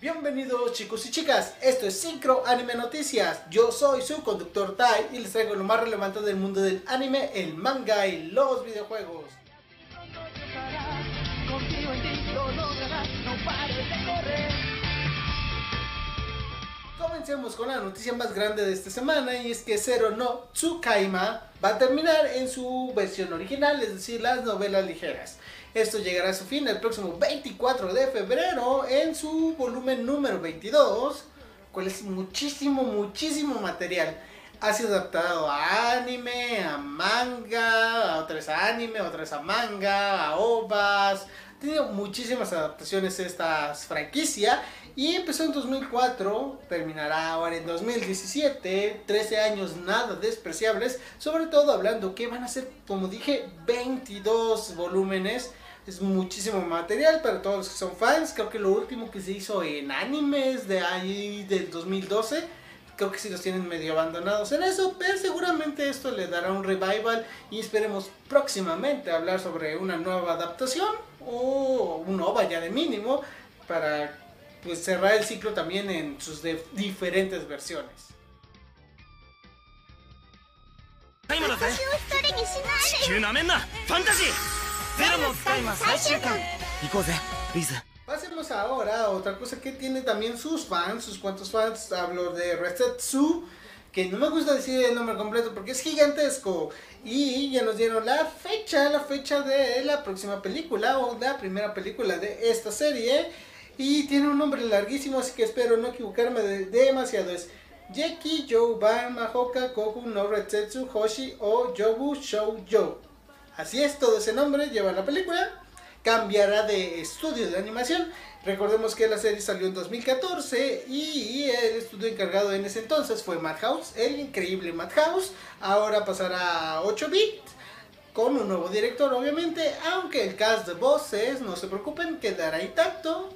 Bienvenidos chicos y chicas, esto es Syncro Anime Noticias. Yo soy su conductor Tai y les traigo lo más relevante del mundo del anime, el manga y los videojuegos. Comencemos con la noticia más grande de esta semana y es que Zero no Tsukaima va a terminar en su versión original, es decir, las novelas ligeras. Esto llegará a su fin el próximo 24 de febrero en su volumen número 22, cual es muchísimo, muchísimo material. Ha sido adaptado a anime, a manga, a otras a anime, a otras a manga, a ovas. Ha tenido muchísimas adaptaciones esta franquicia y empezó en 2004, terminará ahora en 2017, 13 años nada despreciables, sobre todo hablando que van a ser, como dije, 22 volúmenes. Es muchísimo material para todos los que son fans. Creo que lo último que se hizo en animes de ahí del 2012 creo que sí los tienen medio abandonados en eso, pero seguramente esto le dará un revival y esperemos próximamente hablar sobre una nueva adaptación o un OVA ya de mínimo para pues cerrar el ciclo también en sus diferentes versiones. Pasemos ahora a otra cosa que tiene también sus fans, sus cuantos fans. Hablo de Resetsu, que no me gusta decir el nombre completo porque es gigantesco. Y ya nos dieron la fecha, la fecha de la próxima película o la primera película de esta serie. Y tiene un nombre larguísimo, así que espero no equivocarme demasiado. Es Jeki Ban Mahoka Koku no Retsetsu Hoshi o Yobu Shoujo. Así es, todo ese nombre lleva la película. Cambiará de estudio de animación. Recordemos que la serie salió en 2014 y el estudio encargado en ese entonces fue Madhouse, el increíble Madhouse. Ahora pasará a 8 bits con un nuevo director obviamente, aunque el cast de voces, no se preocupen, quedará intacto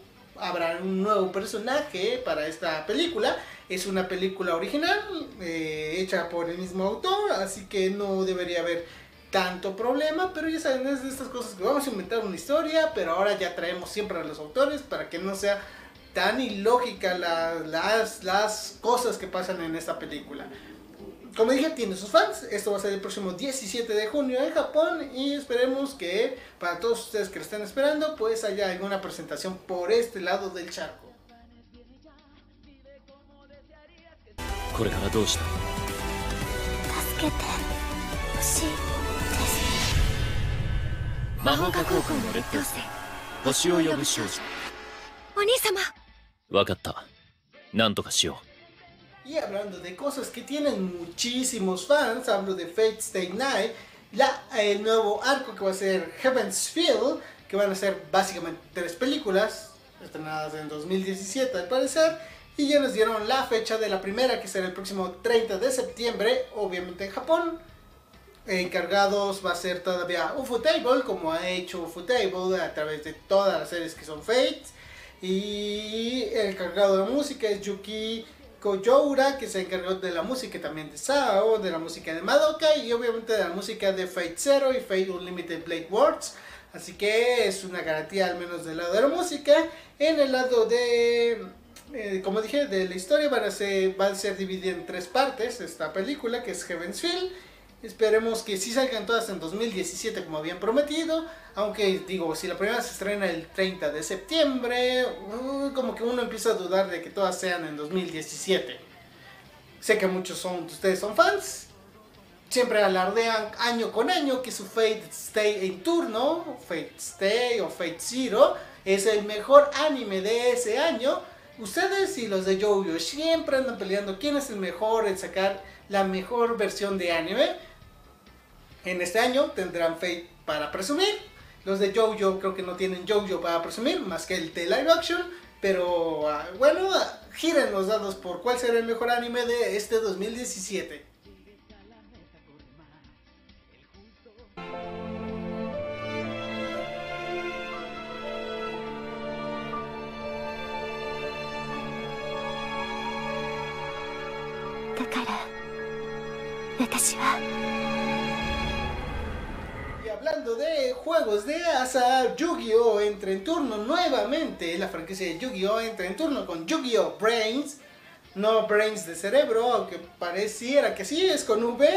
habrá un nuevo personaje para esta película. Es una película original, eh, hecha por el mismo autor, así que no debería haber tanto problema, pero ya saben, es de estas cosas que vamos a inventar una historia, pero ahora ya traemos siempre a los autores para que no sea tan ilógica las, las cosas que pasan en esta película como dije, tiene sus fans. Esto va a ser el próximo 17 de junio en Japón y esperemos que para todos ustedes que lo están esperando, pues haya alguna presentación por este lado del charco. Y hablando de cosas que tienen muchísimos fans, hablo de Fate Stay Night, la, el nuevo arco que va a ser Heaven's Field, que van a ser básicamente tres películas, estrenadas en 2017 al parecer, y ya nos dieron la fecha de la primera, que será el próximo 30 de septiembre, obviamente en Japón. Encargados va a ser todavía Ufotable, como ha hecho Ufotable a través de todas las series que son Fates. Y el encargado de música es Yuki Koyoura, que se encargó de la música también de Sao, de la música de Madoka y obviamente de la música de Fate Zero y Fate Unlimited Blade Words. Así que es una garantía al menos del lado de la música. En el lado de, eh, como dije, de la historia va a, ser, va a ser dividida en tres partes esta película que es Heaven's Field Esperemos que sí salgan todas en 2017 como habían prometido. Aunque digo, si la primera se estrena el 30 de septiembre, como que uno empieza a dudar de que todas sean en 2017. Sé que muchos son, ustedes son fans. Siempre alardean año con año que su Fate Stay en turno, Fate Stay o Fate Zero, es el mejor anime de ese año. Ustedes y los de JoJo siempre andan peleando quién es el mejor en sacar la mejor versión de anime en este año tendrán Fate para presumir. Los de JoJo creo que no tienen JoJo para presumir, más que el de live action. Pero ah, bueno, giren los dados por cuál será el mejor anime de este 2017. Hablando de juegos de azar, Yu-Gi-Oh! entra en turno nuevamente. La franquicia de Yu-Gi-Oh! entra en turno con Yu-Gi-Oh! Brains. No Brains de cerebro, aunque pareciera que sí, es con V.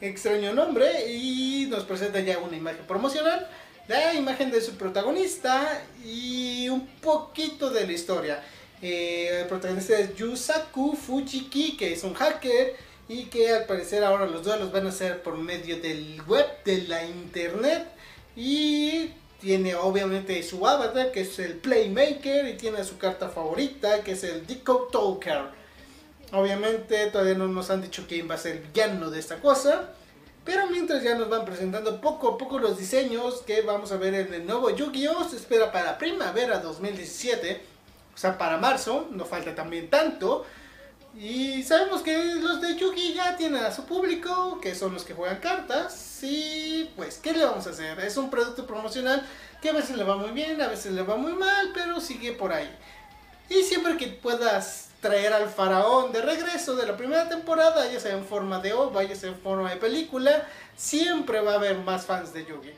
Extraño nombre. Y nos presenta ya una imagen promocional. La imagen de su protagonista y un poquito de la historia. Eh, el protagonista es Yusaku Fujiki, que es un hacker y que al parecer ahora los duelos van a ser por medio del web, de la internet y tiene obviamente su avatar que es el Playmaker y tiene su carta favorita que es el Deco Talker. Obviamente todavía no nos han dicho quién va a ser el villano de esta cosa. Pero mientras ya nos van presentando poco a poco los diseños que vamos a ver en el nuevo Yu-Gi-Oh! Se espera para primavera 2017. O sea, para marzo. No falta también tanto. Y sabemos que los de Yugi ya tienen a su público, que son los que juegan cartas. Y pues, ¿qué le vamos a hacer? Es un producto promocional que a veces le va muy bien, a veces le va muy mal, pero sigue por ahí. Y siempre que puedas traer al faraón de regreso de la primera temporada, ya sea en forma de OVA, ya sea en forma de película, siempre va a haber más fans de Yugi.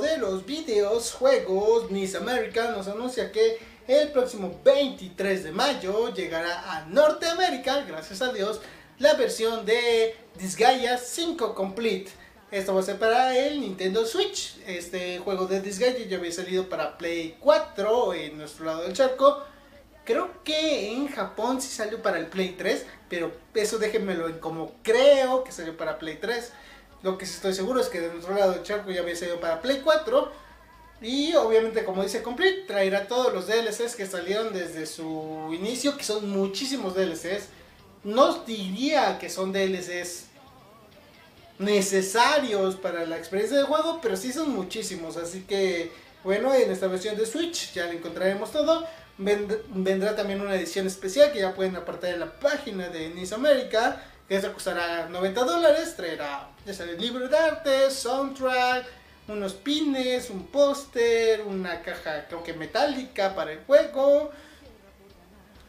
De los videos, juegos, Miss America nos anuncia que el próximo 23 de mayo llegará a Norteamérica, gracias a Dios, la versión de Disgaea 5 Complete. Esto va a ser para el Nintendo Switch. Este juego de Disgaea ya había salido para Play 4 en nuestro lado del charco. Creo que en Japón sí salió para el Play 3, pero eso déjenmelo en como creo que salió para Play 3. Lo que sí estoy seguro es que de nuestro lado el charco ya había salido para Play 4. Y obviamente, como dice Complete, traerá todos los DLCs que salieron desde su inicio, que son muchísimos DLCs. No diría que son DLCs necesarios para la experiencia de juego, pero sí son muchísimos. Así que, bueno, en esta versión de Switch ya le encontraremos todo. Vendrá también una edición especial que ya pueden apartar en la página de Nice America esta costará 90 dólares, traerá ya el libro de arte, soundtrack, unos pines, un póster, una caja creo que metálica para el juego.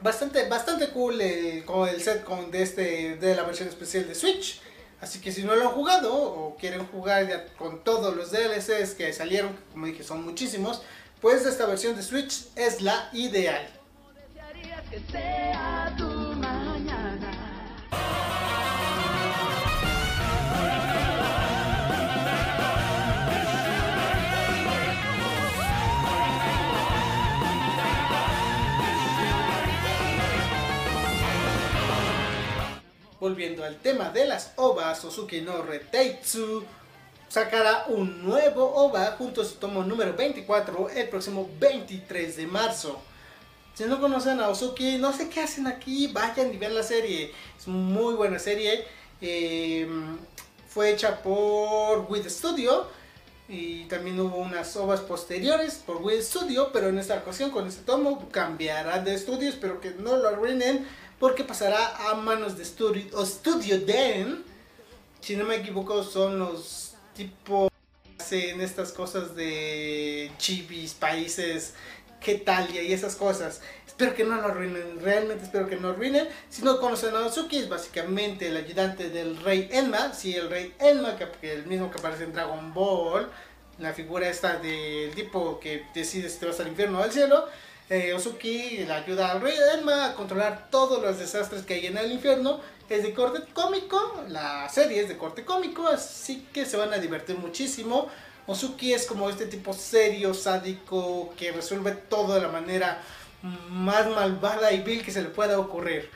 Bastante, bastante cool el, el set con de, este, de la versión especial de Switch. Así que si no lo han jugado o quieren jugar ya con todos los DLCs que salieron, como dije son muchísimos, pues esta versión de Switch es la ideal. Volviendo al tema de las ovas, Osuki no Reteitsu sacará un nuevo OVA junto a su tomo número 24 el próximo 23 de marzo. Si no conocen a Osuki, no sé qué hacen aquí, vayan y vean la serie. Es muy buena serie. Eh, fue hecha por With Studio y también hubo unas ovas posteriores por With Studio, pero en esta ocasión con este tomo cambiará de estudio, espero que no lo arruinen porque pasará a manos de Studio, o Studio Den. Si no me equivoco, son los tipos que hacen estas cosas de chibis, países, Getalia y esas cosas. Espero que no lo arruinen, realmente espero que no lo arruinen. Si no conocen a Ozuki, es básicamente el ayudante del rey Enma. Sí, el rey Enma, que, el mismo que aparece en Dragon Ball. La figura esta del tipo que decide si te vas al infierno o al cielo eh, Ozuki le ayuda al rey Elma a controlar todos los desastres que hay en el infierno. Es de corte cómico, la serie es de corte cómico, así que se van a divertir muchísimo. Ozuki es como este tipo serio, sádico, que resuelve todo de la manera más malvada y vil que se le pueda ocurrir.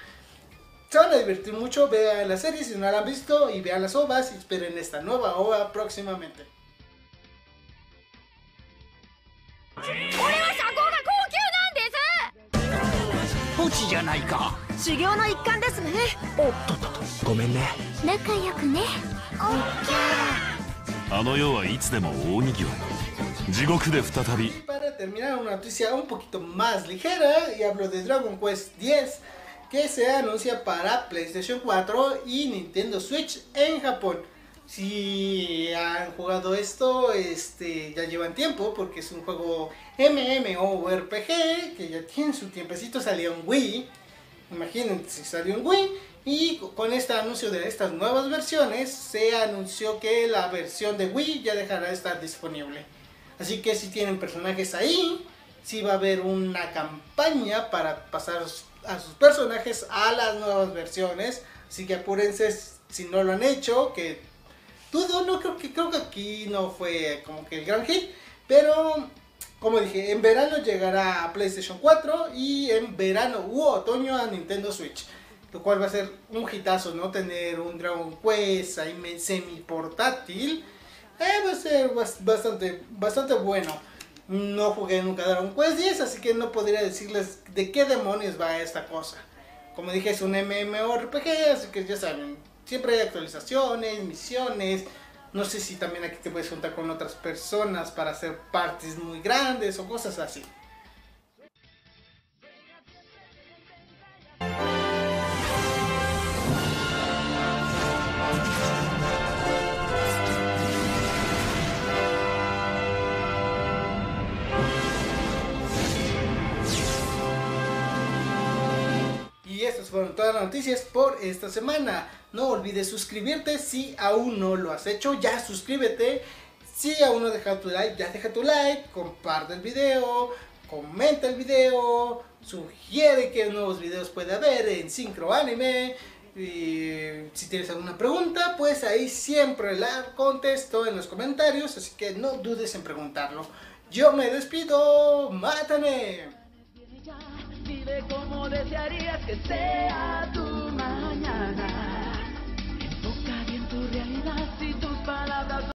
Se van a divertir mucho, vean la serie si no la han visto y vean las ovas y esperen esta nueva ova próximamente terminar una noticia un poquito más ligera y hablo de Dragon Quest X que se anuncia para PlayStation 4 y Nintendo Switch en Japón. Si han jugado esto, este, ya llevan tiempo porque es un juego MMORPG que ya tiene su tiempecito, salió en Wii. Imagínense, salió en Wii. Y con este anuncio de estas nuevas versiones, se anunció que la versión de Wii ya dejará de estar disponible. Así que si tienen personajes ahí, si va a haber una campaña para pasar a sus personajes a las nuevas versiones. Así que apúrense si no lo han hecho, que dudo, no creo que creo que aquí no fue como que el gran hit, pero como dije, en verano llegará a PlayStation 4 y en verano u otoño a Nintendo Switch. Lo cual va a ser un hitazo, ¿no? Tener un Dragon Quest ahí semi portátil. Eh, va a ser bastante, bastante bueno. No jugué nunca Dragon Quest 10, así que no podría decirles de qué demonios va esta cosa. Como dije, es un MMORPG, así que ya saben, siempre hay actualizaciones, misiones. No sé si también aquí te puedes juntar con otras personas para hacer partes muy grandes o cosas así. Estas fueron todas las noticias por esta semana. No olvides suscribirte si aún no lo has hecho, ya suscríbete. Si aún no dejado tu like, ya deja tu like, comparte el video, comenta el video, sugiere que nuevos videos puede haber en Syncro Anime. Y si tienes alguna pregunta, pues ahí siempre la contesto en los comentarios, así que no dudes en preguntarlo. Yo me despido, mátame como desearías que sea mañana.